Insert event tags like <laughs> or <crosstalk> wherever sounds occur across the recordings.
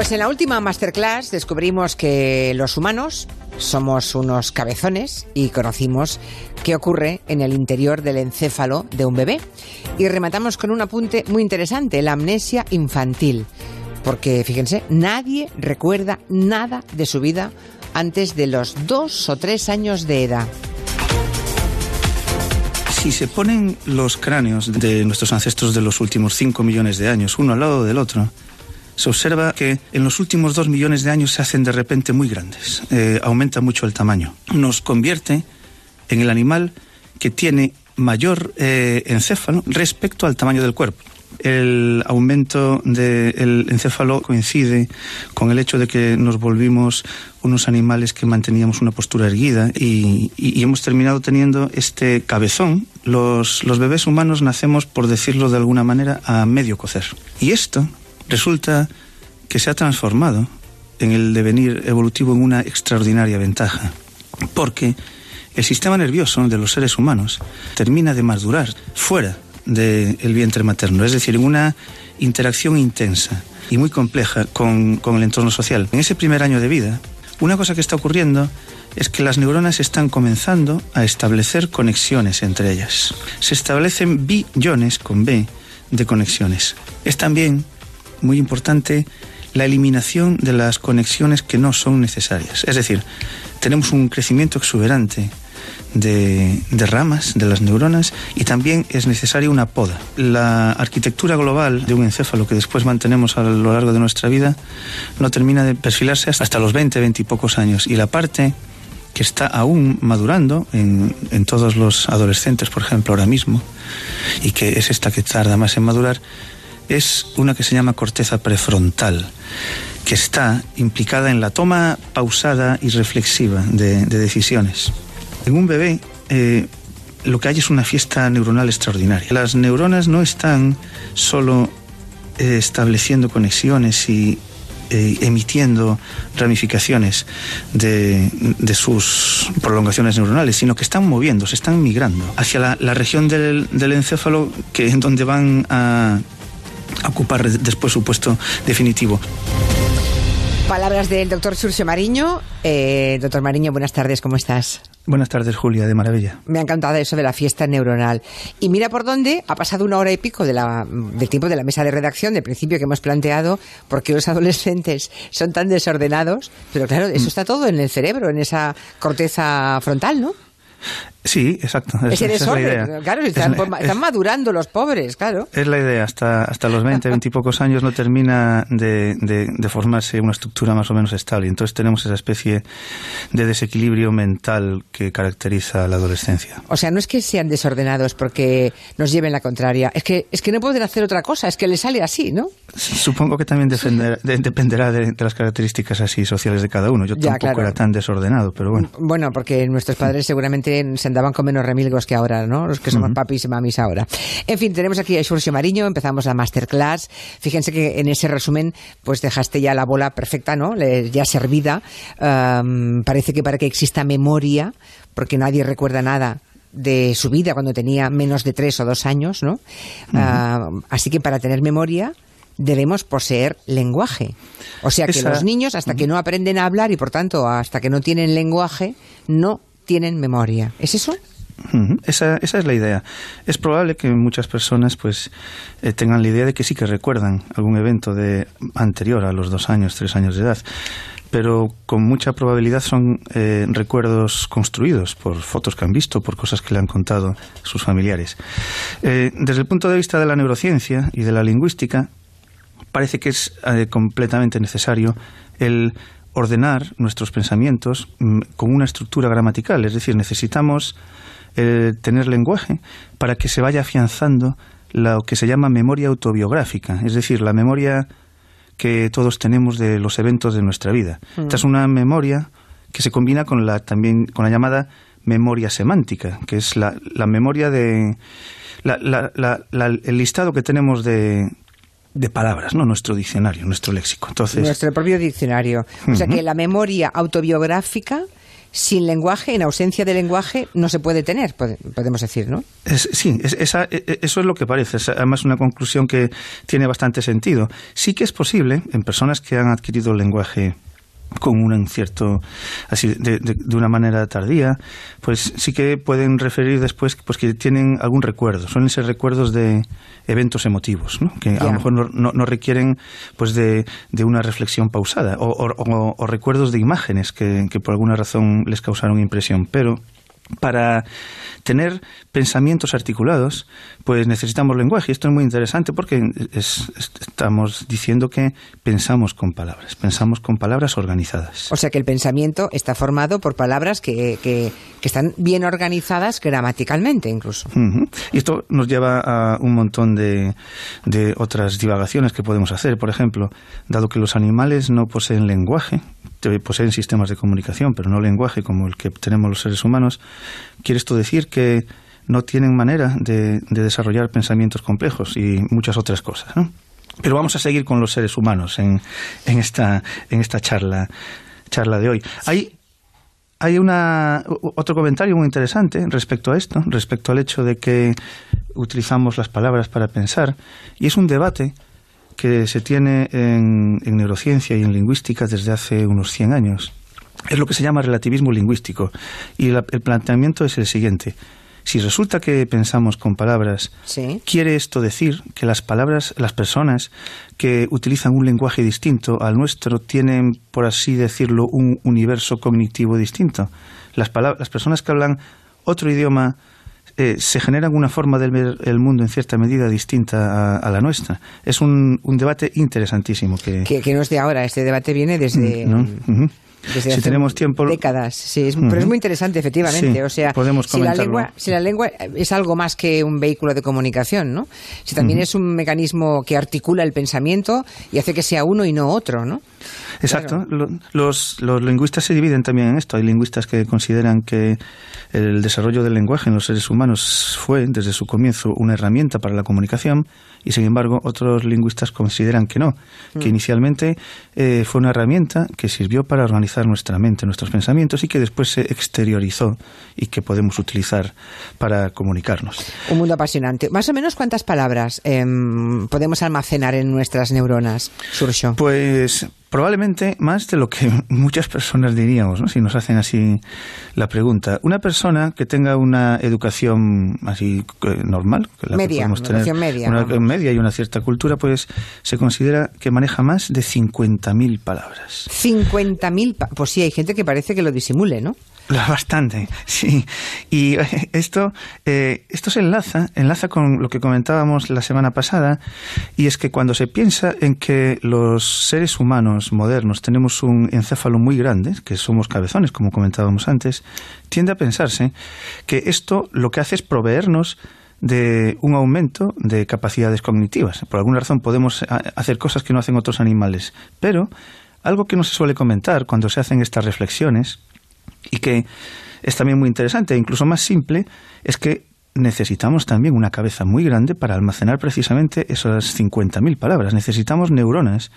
Pues en la última masterclass descubrimos que los humanos somos unos cabezones y conocimos qué ocurre en el interior del encéfalo de un bebé. Y rematamos con un apunte muy interesante, la amnesia infantil. Porque fíjense, nadie recuerda nada de su vida antes de los dos o tres años de edad. Si se ponen los cráneos de nuestros ancestros de los últimos 5 millones de años, uno al lado del otro, se observa que en los últimos 2 millones de años se hacen de repente muy grandes, eh, aumenta mucho el tamaño. Nos convierte en el animal que tiene mayor eh, encéfalo respecto al tamaño del cuerpo el aumento del encéfalo coincide con el hecho de que nos volvimos unos animales que manteníamos una postura erguida y, hemos terminado teniendo este cabezón. Los, los bebés humanos nacemos, por decirlo de alguna manera, a medio cocer. Y esto resulta que se ha transformado en el devenir evolutivo en una extraordinaria ventaja. Porque el sistema nervioso de los seres humanos termina de madurar fuera del vientre materno, es decir, en una interacción intensa y muy compleja con, con el entorno social. En ese primer año de vida, una cosa que está ocurriendo es que las neuronas están comenzando a establecer conexiones entre ellas. Se establecen billones con B de conexiones. Es también muy importante la eliminación de las conexiones que no son necesarias. Es decir, tenemos un crecimiento exuberante de, ramas de las neuronas y también es necesaria una poda. La arquitectura global de un encéfalo que después mantenemos a lo largo de nuestra vida no termina de perfilarse hasta los 20, 20 y pocos años y la parte que está aún madurando en, en todos los adolescentes, por ejemplo, ahora mismo, y que es esta que tarda más en madurar, es una que se llama corteza prefrontal, que está implicada en la toma pausada y reflexiva de decisiones. En un bebé eh, lo que hay es una fiesta neuronal extraordinaria. Las neuronas no están solo eh, estableciendo conexiones y eh, emitiendo ramificaciones de, sus prolongaciones neuronales, sino que están moviendo, se están migrando hacia la, región del, encéfalo que es donde van a ocupar después su puesto definitivo. Palabras del doctor Surcio Mariño. doctor Mariño, buenas tardes, ¿cómo estás? Buenas tardes, Julia, de maravilla. Me ha encantado eso de la fiesta neuronal. Y mira por dónde ha pasado una hora y pico de la, del tiempo de la mesa de redacción, del principio que hemos planteado, porque los <laughs> adolescentes son tan desordenados. Pero claro, eso mm. está todo en el cerebro, en esa corteza frontal, ¿no? Sí, exacto. Ese desorden, claro, están, madurando los pobres, claro. Es la idea, hasta, hasta los 20, 20 y pocos años no termina de, de, formarse una estructura más o menos estable. Entonces tenemos esa especie de desequilibrio mental que caracteriza la adolescencia. O sea, no es que sean desordenados porque nos lleven la contraria, es que, es que no pueden hacer otra cosa, es que les sale así, ¿no? Supongo que también dependerá de, las características así sociales de cada uno. Yo tampoco era tan desordenado, pero bueno. Bueno, porque nuestros padres seguramente se andaban con menos remilgos que ahora, ¿no? Los que somos papis y mamis ahora. En fin, tenemos aquí a Xurxo Mariño, empezamos la masterclass. Fíjense que en ese resumen, pues dejaste ya la bola perfecta, ¿no? Ya servida. parece que para que exista memoria, porque nadie recuerda nada de su vida cuando tenía menos de tres o dos años, ¿no? así que para tener memoria debemos poseer lenguaje. O sea que los niños, hasta que no aprenden a hablar y por tanto hasta que no tienen lenguaje, no tienen memoria. ¿Es eso? Esa, esa, es la idea. Es probable que muchas personas pues eh, tengan la idea de que sí que recuerdan algún evento de anterior a los dos años, tres años de edad, pero con mucha probabilidad son eh, recuerdos construidos por fotos que han visto, por cosas que le han contado sus familiares. Eh, desde el punto de vista de la neurociencia y de la lingüística, parece que es completamente necesario el ordenar nuestros pensamientos mm, con una estructura gramatical, es decir, necesitamos eh, tener lenguaje para que se vaya afianzando lo que se llama memoria autobiográfica, es decir, la memoria que todos tenemos de los eventos de nuestra vida. Mm. Esta es una memoria que se combina con la también con la llamada memoria semántica, que es la, la memoria de el listado que tenemos de, de palabras, ¿no? Nuestro diccionario, nuestro léxico. Entonces... Nuestro propio diccionario. O sea que la memoria autobiográfica sin lenguaje, en ausencia de lenguaje, no se puede tener, podemos decir, ¿no? sí, e, e, eso es lo que parece. Es además una conclusión que tiene bastante sentido. Sí que es posible, en personas que han adquirido el lenguaje con un cierto así de, de, una manera tardía pues sí que pueden referir después pues que tienen algún recuerdo. Suelen ser recuerdos de eventos emotivos ¿no? que a lo mejor no, no, requieren pues de, de, una reflexión pausada o, o, o recuerdos de imágenes que, que por alguna razón les causaron impresión. Pero para tener pensamientos articulados, pues necesitamos lenguaje. Y esto es muy interesante porque estamos diciendo que pensamos con palabras, pensamos con palabras organizadas. O sea que el pensamiento está formado por palabras que, que, están bien organizadas gramaticalmente incluso. Y esto nos lleva a un montón de, de otras divagaciones que podemos hacer. Por ejemplo, dado que los animales no poseen lenguaje, poseen sistemas de comunicación, pero no lenguaje como el que tenemos los seres humanos, quiere esto decir que no tienen manera de, desarrollar pensamientos complejos y muchas otras cosas. Pero vamos a seguir con los seres humanos en, en, esta, en charla, de hoy. Hay, hay una, otro comentario muy interesante respecto a esto, respecto al hecho de que utilizamos las palabras para pensar, y es un debate que se tiene en, neurociencia y en lingüística desde hace unos 100 años. Es lo que se llama relativismo lingüístico. Y el planteamiento es el siguiente. Si resulta que pensamos con palabras, quiere esto decir que las palabras, las personas que utilizan un lenguaje distinto al nuestro tienen, por así decirlo, un universo cognitivo distinto. Las, las personas que hablan otro idioma eh, se genera una forma de ver el mundo en cierta medida distinta a, la nuestra. Es un, un debate interesantísimo. Que... que... no es de ahora, este debate viene desde... Mm, si tenemos tiempo décadas. Sí pero es muy interesante efectivamente o sea si la lengua si la lengua es algo más que un vehículo de comunicación no si también es un mecanismo que articula el pensamiento y hace que sea uno y no otro no exacto los, los lingüistas se dividen también en esto hay lingüistas que consideran que el desarrollo del lenguaje en los seres humanos fue, desde su comienzo, una herramienta para la comunicación y, sin embargo, otros lingüistas consideran que no, que mm. inicialmente eh, fue una herramienta que sirvió para organizar nuestra mente, nuestros pensamientos y que después se exteriorizó y que podemos utilizar para comunicarnos. Un mundo apasionante. Más o menos, ¿cuántas palabras em, podemos almacenar en nuestras neuronas, Surcho? Pues Probablemente más de lo que <laughs> muchas personas diríamos, ¿no? si nos hacen así la pregunta. Una persona que tenga una educación así eh, normal, que la media, tener, media, una media y una cierta cultura, pues se considera que maneja más de 50.000 palabras. 50.000, pues sí, hay gente que parece que lo disimule, ¿no? <laughs> Bastante, sí. Y eh, esto, eh, esto se enlaza, enlaza con lo que comentábamos la semana pasada, y es que cuando se piensa en que los seres humanos modernos tenemos un encéfalo muy grande, que somos cabezones, como comentábamos antes, tiende a pensarse que esto lo que hace es proveernos de un aumento de capacidades cognitivas. Por alguna razón podemos hacer cosas que no hacen otros animales, pero algo que no se suele comentar cuando se hacen estas reflexiones y que es también muy interesante, e incluso más simple, es que necesitamos también una cabeza muy grande para almacenar precisamente esas 50.000 palabras. Necesitamos neuronas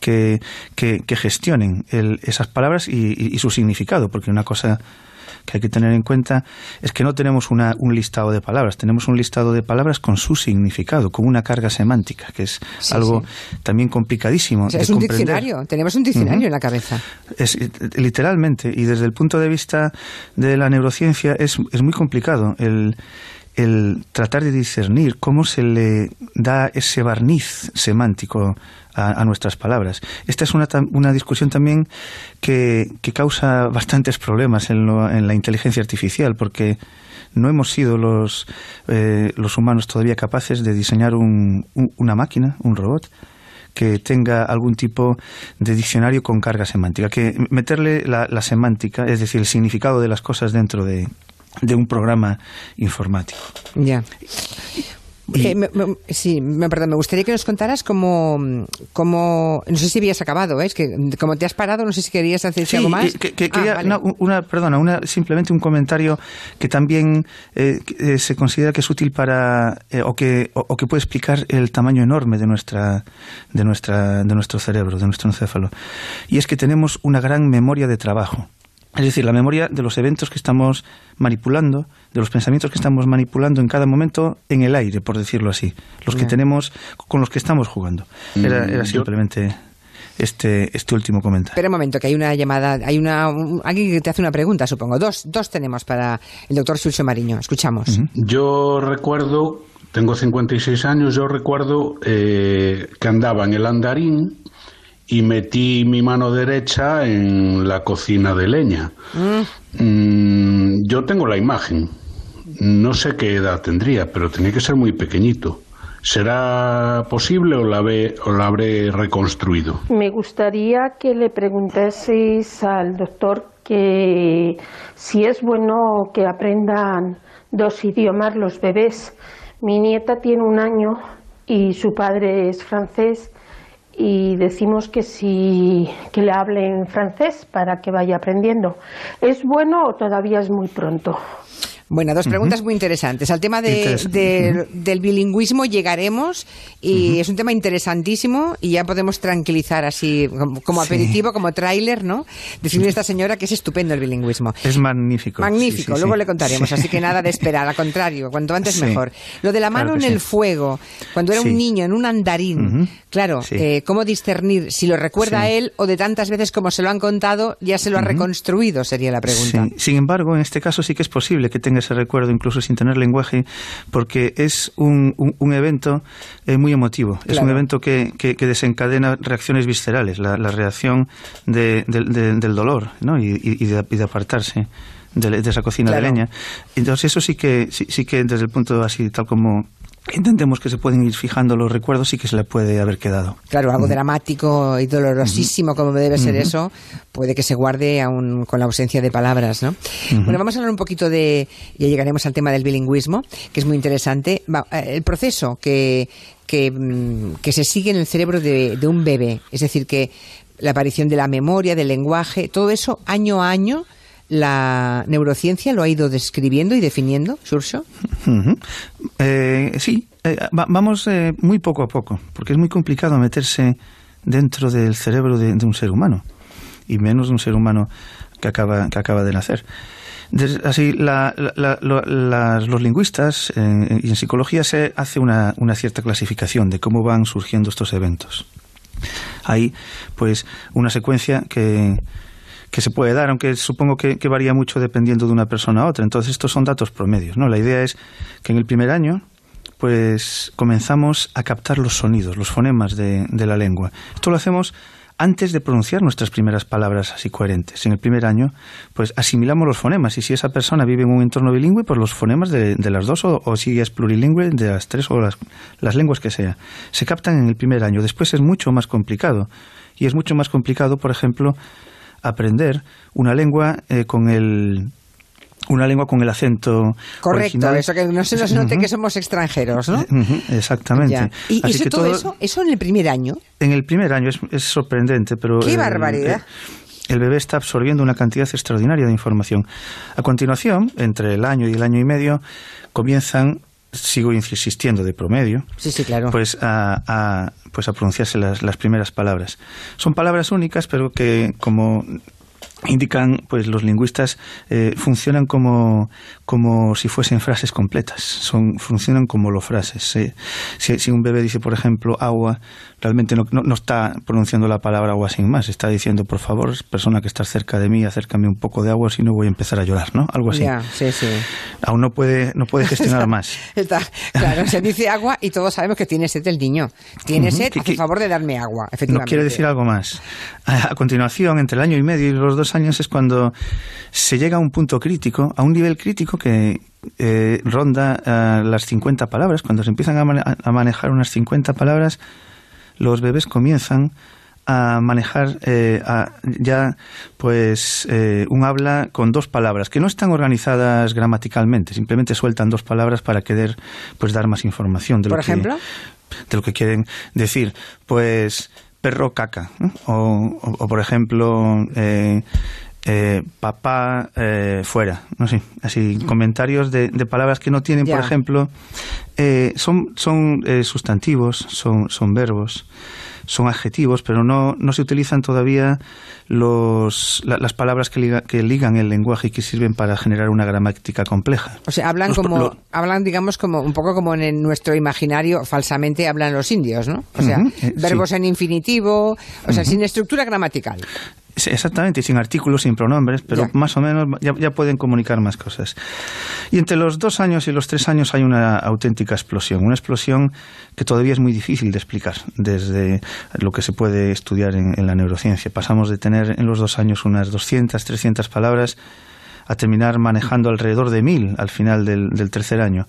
que, que, gestionen esas palabras y, su significado, porque una cosa que hay que tener en cuenta es que no tenemos una, un listado de palabras, tenemos un listado de palabras con su significado, con una carga semántica, que es algo también complicadísimo. es un diccionario, tenemos un diccionario en la cabeza. Es, literalmente, y desde el punto de vista de la neurociencia es, es muy complicado el el tratar de discernir cómo se le da ese barniz semántico a, nuestras palabras. Esta es una, una discusión también que, que, causa bastantes problemas en, en, la inteligencia artificial, porque no hemos sido los, eh, los humanos todavía capaces de diseñar un, una máquina, un robot, que tenga algún tipo de diccionario con carga semántica, que meterle la, la semántica, es decir, el significado de las cosas dentro de, de un programa informático. Ya. Eh, sí, me, perdón, me gustaría que nos contaras cómo, cómo, no sé si habías acabado, ¿eh? es que como te has parado, no sé si querías hacer algo más. Que, que, ah, una, perdona, una, simplemente un comentario que también eh, se considera que es útil para o que o, que puede explicar el tamaño enorme de nuestra de nuestra de nuestro cerebro, de nuestro encéfalo, y es que tenemos una gran memoria de trabajo Es decir, la memoria de los eventos que estamos manipulando, de los pensamientos que estamos manipulando en cada momento en el aire, por decirlo así. Los que tenemos, con los que estamos jugando. Era, era mm, simplemente este, este último comentario. Espera un momento, que hay una llamada, hay una alguien que te hace una pregunta, supongo. Dos, dos tenemos para el doctor Sulcio Mariño. Escuchamos. Yo recuerdo, tengo 56 años, yo recuerdo eh, que andaba en el andarín y metí mi mano derecha en la cocina de leña. Mm. Yo tengo la imagen. No sé qué edad tendría, pero tenía que ser muy pequeñito. ¿Será posible o la, o la habré reconstruido? Me gustaría que le preguntaseis al doctor que si es bueno que aprendan dos idiomas los bebés. Mi nieta tiene un año y su padre es francés y decimos que si que le hablen francés para que vaya aprendiendo. ¿Es bueno o todavía es muy pronto? Bueno, dos preguntas muy interesantes. Al tema de, del bilingüismo llegaremos y es un tema interesantísimo y ya podemos tranquilizar así como, aperitivo, como tráiler, ¿no? Decirle a esta señora que es estupendo el bilingüismo. Es magnífico. Magnífico, luego le contaremos, así que nada de esperar, al contrario, cuanto antes mejor. Lo de la mano en el fuego, cuando era un niño en un andarín, claro, eh, ¿cómo discernir si lo recuerda él o de tantas veces como se lo han contado ya se lo ha reconstruido? Sería la pregunta. Sin embargo, en este caso sí que es posible que tenga ese recuerdo incluso sin tener lenguaje, porque es un, un, evento eh, muy emotivo, es un evento que, que, desencadena reacciones viscerales, la, la reacción de, del dolor ¿no? y, y, de, apartarse. De, esa cocina de leña. Entonces eso sí que sí, sí que desde el punto así tal como Intentemos que se pueden ir fijando los recuerdos y que se le puede haber quedado. Claro, algo dramático y dolorosísimo como debe ser eso, puede que se guarde aún con la ausencia de palabras, ¿no? Bueno, vamos a hablar un poquito de, ya llegaremos al tema del bilingüismo, que es muy interesante. Eh, el proceso que, mm, que, se sigue en el cerebro de, de un bebé, es decir, que la aparición de la memoria, del lenguaje, todo eso año a año la neurociencia lo ha ido describiendo y definiendo, Surso? Eh, sí, eh, vamos eh, muy poco a poco, porque es muy complicado meterse dentro del cerebro de, un ser humano, y menos de un ser humano que acaba, que acaba de nacer. así, los lingüistas y en psicología se hace una, una cierta clasificación de cómo van surgiendo estos eventos. Hay, pues, una secuencia que que se puede dar, aunque supongo que, varía mucho dependiendo de una persona a otra. Entonces, estos son datos promedios, ¿no? La idea es que en el primer año, pues comenzamos a captar los sonidos, los fonemas de, la lengua. Esto lo hacemos antes de pronunciar nuestras primeras palabras así coherentes. En el primer año, pues asimilamos los fonemas y si esa persona vive en un entorno bilingüe, pues los fonemas de, las dos o, si es plurilingüe, de las tres o las, las lenguas que sea. Se captan en el primer año. Después es mucho más complicado. Y es mucho más complicado, por ejemplo, aprender una lengua eh, con el una lengua con el acento correcto eso que no se nos note que somos extranjeros no exactamente. Y, eso, todo, eso eso en el primer año en el primer año es, sorprendente pero qué barbaridad el bebé está absorbiendo una cantidad extraordinaria de información. A continuación, entre el año y el año y medio, comienzan sigo insistiendo de promedio, sí, sí, claro. pues a, pues a pronunciarse las, las primeras palabras. Son palabras únicas, pero que como indican pues los lingüistas eh, funcionan como, como si fuesen frases completas son funcionan como los frases si, si, un bebé dice por ejemplo agua realmente no, no, está pronunciando la palabra agua sin más, está diciendo, por favor, persona que estás cerca de mí, acércame un poco de agua, si no voy a empezar a llorar, ¿no? Algo así. sí, sí. Aún no puede, no puede gestionar <laughs> más. claro, se dice agua y todos sabemos que tiene sed el niño. Tiene sed, por favor de darme agua, efectivamente. No quiere decir algo más. A, continuación, entre el año y medio y los dos años es cuando se llega a un punto crítico, a un nivel crítico que, eh, ronda eh, las 50 palabras. Cuando se empiezan a, a manejar unas 50 palabras, los bebés comienzan a manejar eh, ya pues eh, un habla con dos palabras que no están organizadas gramaticalmente simplemente sueltan dos palabras para querer pues dar más información de por lo ejemplo que, de lo que quieren decir pues perro caca o, por ejemplo eh, eh, papá eh, fuera, no sé, así comentarios de, palabras que no tienen, por ejemplo, eh, son, son sustantivos, son, son verbos, son adjetivos, pero no, no se utilizan todavía los, las palabras que, que, ligan el lenguaje y que sirven para generar una gramática compleja. O sea, hablan como, hablan, digamos, como un poco como en nuestro imaginario, falsamente hablan los indios, ¿no? O sea, verbos en infinitivo, o sea, sin estructura gramatical. Exactamente, sin artículos, sin pronombres, pero más o menos ya, pueden comunicar más cosas. Y entre los dos años y los tres años hay una auténtica explosión, una explosión que todavía es muy difícil de explicar desde lo que se puede estudiar en, la neurociencia. Pasamos de tener en los dos años unas 200, 300 palabras a terminar manejando alrededor de mil al final del, tercer año.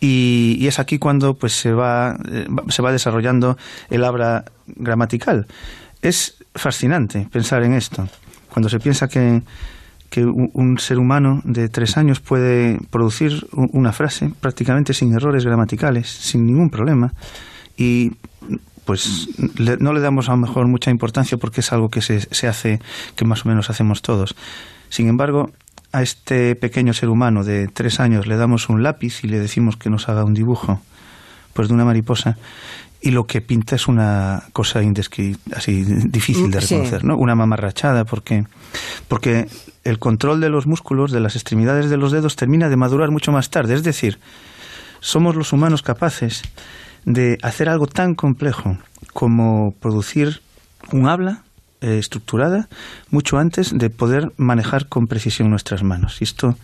Y, es aquí cuando pues se va, eh, se va desarrollando el habla gramatical. Es fascinante pensar en esto. Cuando se piensa que, un, ser humano de tres años puede producir una frase prácticamente sin errores gramaticales, sin ningún problema, y pues no le damos a lo mejor mucha importancia porque es algo que se, se hace, que más o menos hacemos todos. Sin embargo, a este pequeño ser humano de tres años le damos un lápiz y le decimos que nos haga un dibujo pues de una mariposa y lo que pinta es una cosa así difícil de reconocer, ¿no? Una mamarrachada porque porque el control de los músculos de las extremidades de los dedos termina de madurar mucho más tarde, es decir, somos los humanos capaces de hacer algo tan complejo como producir un habla eh, estructurada mucho antes de poder manejar con precisión nuestras manos. Y esto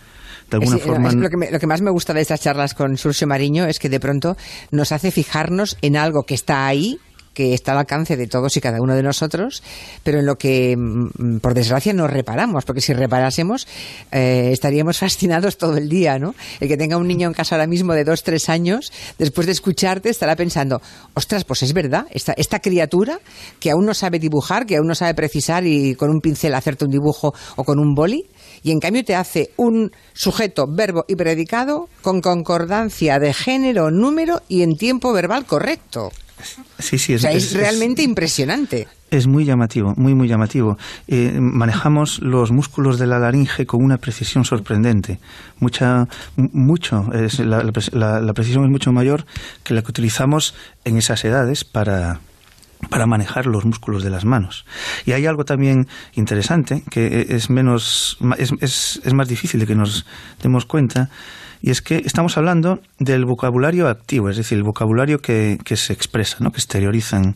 lo, que más me gusta de estas charlas con Surcio Mariño es que de pronto nos hace fijarnos en algo que está ahí, que está al alcance de todos y cada uno de nosotros, pero en lo que, mm, por desgracia, no reparamos, porque si reparásemos eh, estaríamos <laughs> fascinados todo el día, ¿no? El que tenga un niño en casa ahora mismo de dos, tres años, después de escucharte, estará pensando, ostras, pues es verdad, esta, esta criatura que aún no sabe dibujar, que aún no sabe precisar y con un pincel hacerte un dibujo o con un boli, y en cambio te hace un sujeto, verbo y predicado con concordancia de género, número y en tiempo verbal correcto. Sí, sí, es, es, realmente impresionante. Es muy llamativo, muy, muy llamativo. Eh, manejamos los músculos de la laringe con una precisión sorprendente. Mucha, mucho, la precisión es mucho mayor que la que utilizamos en esas edades para, para manejar los músculos de las manos. Y hay algo también interesante que es menos es, es, es, más difícil de que nos demos cuenta y es que estamos hablando del vocabulario activo, es decir, el vocabulario que, que se expresa, ¿no? que exteriorizan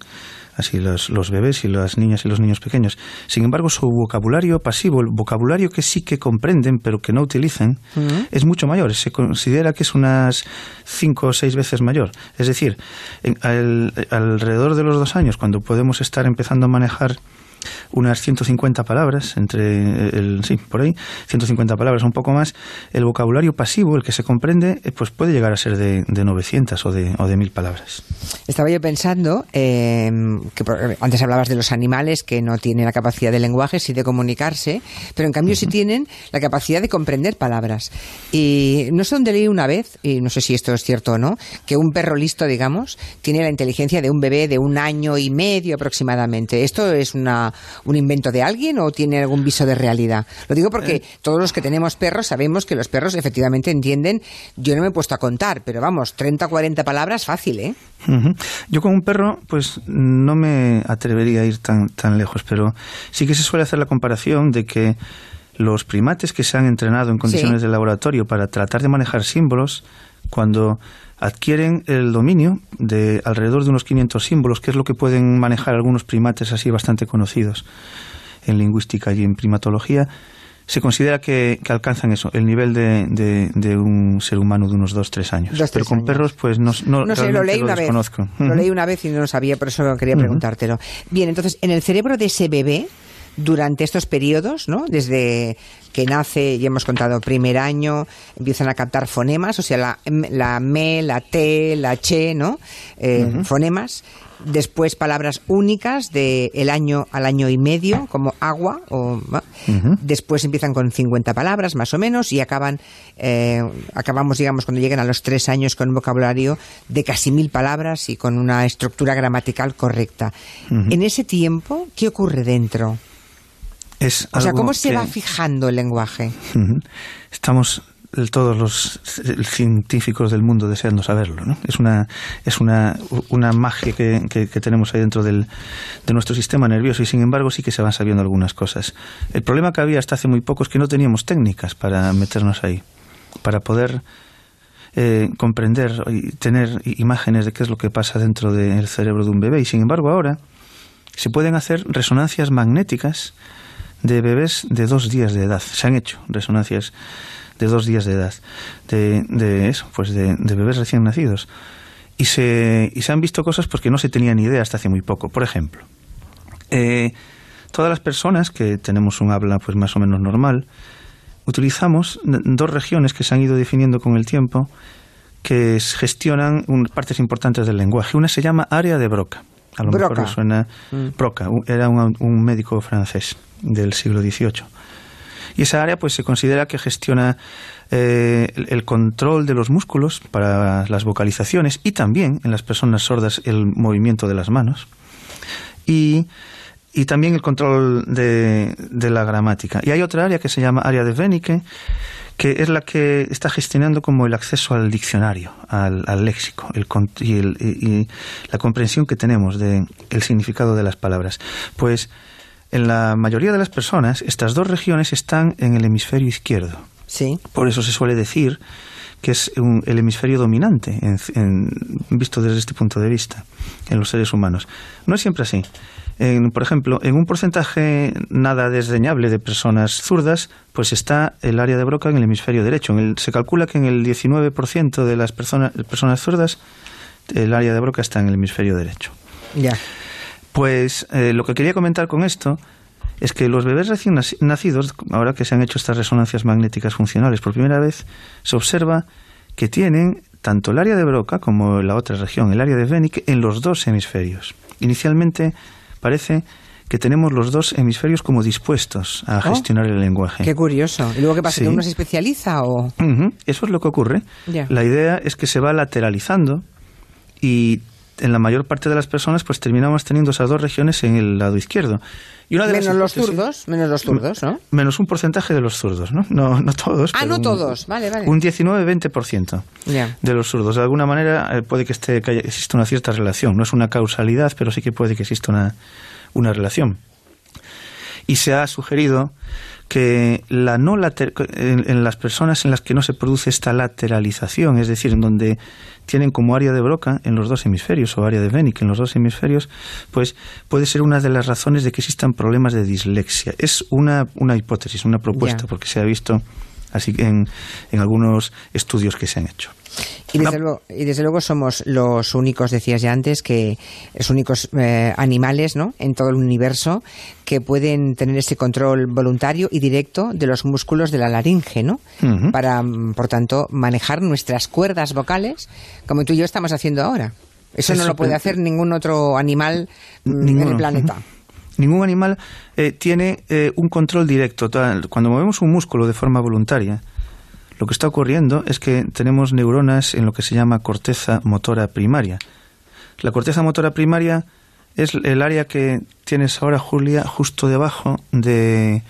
así los, los bebés y las niñas y los niños pequeños. Sin embargo, su vocabulario pasivo, el vocabulario que sí que comprenden pero que no utilizan, es mucho mayor. Se considera que es unas cinco o seis veces mayor. Es decir, alrededor de los dos años, cuando podemos estar empezando a manejar unas 150 palabras, entre el, sí, por ahí, 150 palabras, un poco más. El vocabulario pasivo, el que se comprende, eh, pues puede llegar a ser de, de 900 o de, o de 1000 palabras. Estaba yo pensando em, que antes hablabas de los animales que no tienen la capacidad de lenguaje, sí de comunicarse, pero en cambio sí tienen la capacidad de comprender palabras. Y no sé dónde leí una vez, y no sé si esto es cierto o no, que un perro listo, digamos, tiene la inteligencia de un bebé de un año y medio aproximadamente. Esto es una, un invento de alguien o tiene algún viso de realidad? Lo digo porque eh. todos los que tenemos perros sabemos que los perros efectivamente entienden, yo no me he puesto a contar, pero vamos, 30 o 40 palabras fácil, ¿eh? Yo con un perro, pues no me atrevería a ir tan, tan lejos, pero sí que se suele hacer la comparación de que los primates que se han entrenado en condiciones de laboratorio para tratar de manejar símbolos, cuando adquieren el dominio de alrededor de unos 500 símbolos, que es lo que pueden manejar algunos primates así bastante conocidos en lingüística y en primatología, se considera que, alcanzan eso, el nivel de, de, un ser humano de unos 2-3 años. Pero con perros, pues no, no, no sé, lo leí una vez. Lo leí una vez y no lo sabía, por eso quería preguntártelo. Bien, entonces, en el cerebro de ese bebé, durante estos periodos, ¿no? Desde que nace, ya hemos contado, primer año, empiezan a captar fonemas, o sea, la, la me, la t, la che, ¿no? Eh, fonemas. Después palabras únicas de el año al año y medio, como agua. O, Después empiezan con 50 palabras, más o menos, y acaban, eh, acabamos, digamos, cuando llegan a los tres años con un vocabulario de casi mil palabras y con una estructura gramatical correcta. En ese tiempo, ¿qué ocurre dentro? Es o sea, ¿cómo se va fijando el lenguaje? Estamos todos los científicos del mundo deseando saberlo. ¿no? Es una es una, una magia que, que- que tenemos ahí dentro del, de nuestro sistema nervioso y sin embargo sí que se van sabiendo algunas cosas. El problema que había hasta hace muy poco es que no teníamos técnicas para meternos ahí, para poder eh, comprender y tener imágenes de qué es lo que pasa dentro del cerebro de un bebé y sin embargo ahora se pueden hacer resonancias magnéticas de bebés de dos días de edad. Se han hecho resonancias de dos días de edad, de, de eso, pues de, de bebés recién nacidos. Y se, y se han visto cosas porque no se tenía ni idea hasta hace muy poco. Por ejemplo, eh, todas las personas que tenemos un habla pues más o menos normal, utilizamos dos regiones que se han ido definiendo con el tiempo que gestionan un- partes importantes del lenguaje. Una se llama área de Broca. A lo Broca. mejor suena Broca, un- era un, un médico francés del siglo XVIII. Y esa área pues se considera que gestiona eh, el, el control de los músculos para las vocalizaciones y también en las personas sordas el movimiento de las manos y, y también el control de, de la gramática. Y hay otra área que se llama área de Wernicke que es la que está gestionando como el acceso al diccionario, al, al léxico el, y, el- y- y la comprensión que tenemos del significado de las palabras. Pues en la mayoría de las personas estas dos regiones están en el hemisferio izquierdo. Sí. Por eso se suele decir que es un- el hemisferio dominante, en- en- visto desde este punto de vista, en los seres humanos. No es siempre así. En, por ejemplo, en un porcentaje nada desdeñable de personas zurdas, pues está el área de Broca en el hemisferio derecho. En el- se calcula que en el 19% de las personas, personas zurdas, el área de Broca está en el hemisferio derecho. Ya. Pues eh, lo que quería comentar con esto es que los bebés recién naci- nacidos, ahora que se han hecho estas resonancias magnéticas funcionales por primera vez, se observa que tienen tanto el área de Broca como la otra región, el área de Wernicke, en los dos hemisferios. Inicialmente parece que tenemos los dos hemisferios como dispuestos a Oh. gestionar el lenguaje. Qué curioso. ¿Y luego qué pasa? Sí. ¿Que uno se especializa o...? Eso es lo que ocurre. La idea es que se va lateralizando y en la mayor parte de las personas pues terminamos teniendo esas dos regiones en el lado izquierdo. Y una de Menos los zurdos, menos los zurdos, ¿no? Menos un porcentaje de los zurdos, ¿no? No, no todos. Ah, pero no un- todos. Vale, vale. Un 19-20% Ya. de los zurdos. De alguna manera eh, puede que, esté, que haya- exista una cierta relación. No es una causalidad, pero sí que puede que exista una, una relación. Y se ha sugerido que la no later- en, en las personas en las que no se produce esta lateralización, es decir, en donde tienen como área de Broca en los dos hemisferios o área de Wernicke en los dos hemisferios, pues puede ser una de las razones de que existan problemas de dislexia. Es una, una hipótesis, una propuesta, porque se ha visto así que en, en algunos estudios que se han hecho. Y desde, luego, y desde luego somos los únicos, decías ya antes, que los únicos eh, animales ¿no? en todo el universo que pueden tener ese control voluntario y directo de los músculos de la laringe, ¿no? Para, por tanto, manejar nuestras cuerdas vocales como tú y yo estamos haciendo ahora. Eso Es no lo puede hacer ningún otro animal mm, en el planeta. Ningún animal eh, tiene eh, un control directo. Cuando movemos un músculo de forma voluntaria, lo que está ocurriendo es que tenemos neuronas en lo que se llama corteza motora primaria. La corteza motora primaria es el área que tienes ahora, Julia, justo debajo de,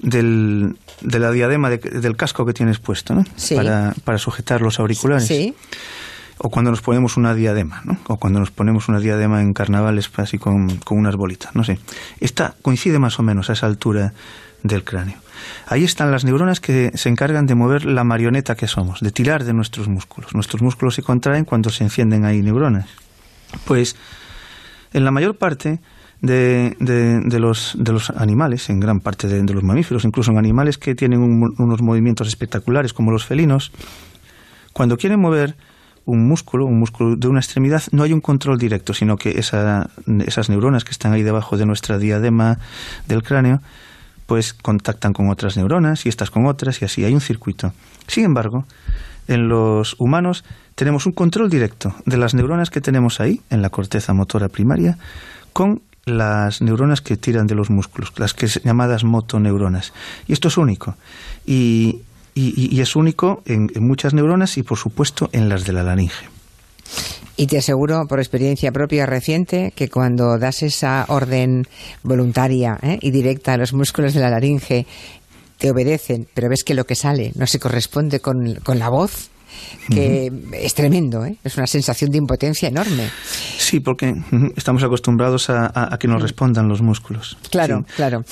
del, de la diadema de- del casco que tienes puesto, ¿no? Sí. Para, para sujetar los auriculares Sí, o cuando nos ponemos una diadema, ¿no? O cuando nos ponemos una diadema en carnavales así con, unas bolitas, no sé. Esta coincide más o menos a esa altura del cráneo. Ahí están las neuronas que se encargan de mover la marioneta que somos, de tirar de nuestros músculos. Nuestros músculos se contraen cuando se encienden ahí neuronas. Pues en la mayor parte de, los, animales, en gran parte de, de los mamíferos, incluso en animales que tienen un- unos movimientos espectaculares como los felinos, cuando quieren mover un músculo, un músculo de una extremidad, no hay un control directo, sino que esa- esas neuronas que están ahí debajo de nuestra diadema del cráneo, pues contactan con otras neuronas y estas con otras y así hay un circuito. Sin embargo, en los humanos tenemos un control directo de las neuronas que tenemos ahí, en la corteza motora primaria, con las neuronas que tiran de los músculos, las que llamadas motoneuronas. Y esto es único. Y, y- y es único en, muchas neuronas y, por supuesto, en las de la laringe. Y te aseguro, por experiencia propia reciente, que cuando das esa orden voluntaria ¿eh? y directa a los músculos de la laringe, te obedecen, pero ves que lo que sale no se corresponde con, con la voz, que es tremendo, ¿eh? es una sensación de impotencia enorme. Sí, porque estamos acostumbrados a, que nos respondan los músculos. Claro, claro.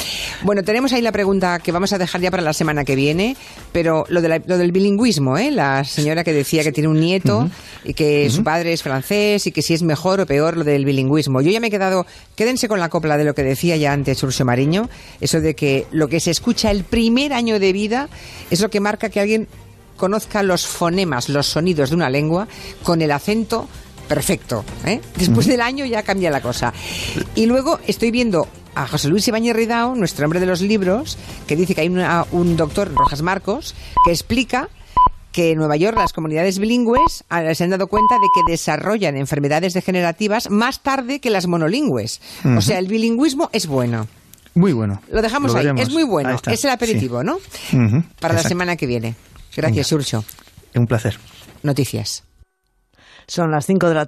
Bueno, tenemos ahí la pregunta que vamos a dejar ya para la semana que viene, pero lo, de lo del bilingüismo, ¿eh? la señora que decía que tiene un nieto y que su padre es francés y que si es mejor o peor lo del bilingüismo. Yo ya me he quedado, quédense con la copla de lo que decía ya antes Urso Mariño, eso de que lo que se escucha el primer año de vida es lo que marca que alguien conozca los fonemas, los sonidos de una lengua con el acento perfecto. ¿eh? Después del año ya cambia la cosa. Y luego estoy viendo a José Luis Ibáñez Ridao, nuestro hombre de los libros, que dice que hay un doctor, Rojas Marcos, que explica que en Nueva York las comunidades bilingües ah, se han dado cuenta de que desarrollan enfermedades degenerativas más tarde que las monolingües. O sea, el bilingüismo es bueno. Muy bueno. Lo dejamos ahí. Es muy bueno. Es el aperitivo, ¿no? Para la semana que viene. Gracias, Urcho. Un placer. Noticias. Son las 5 de la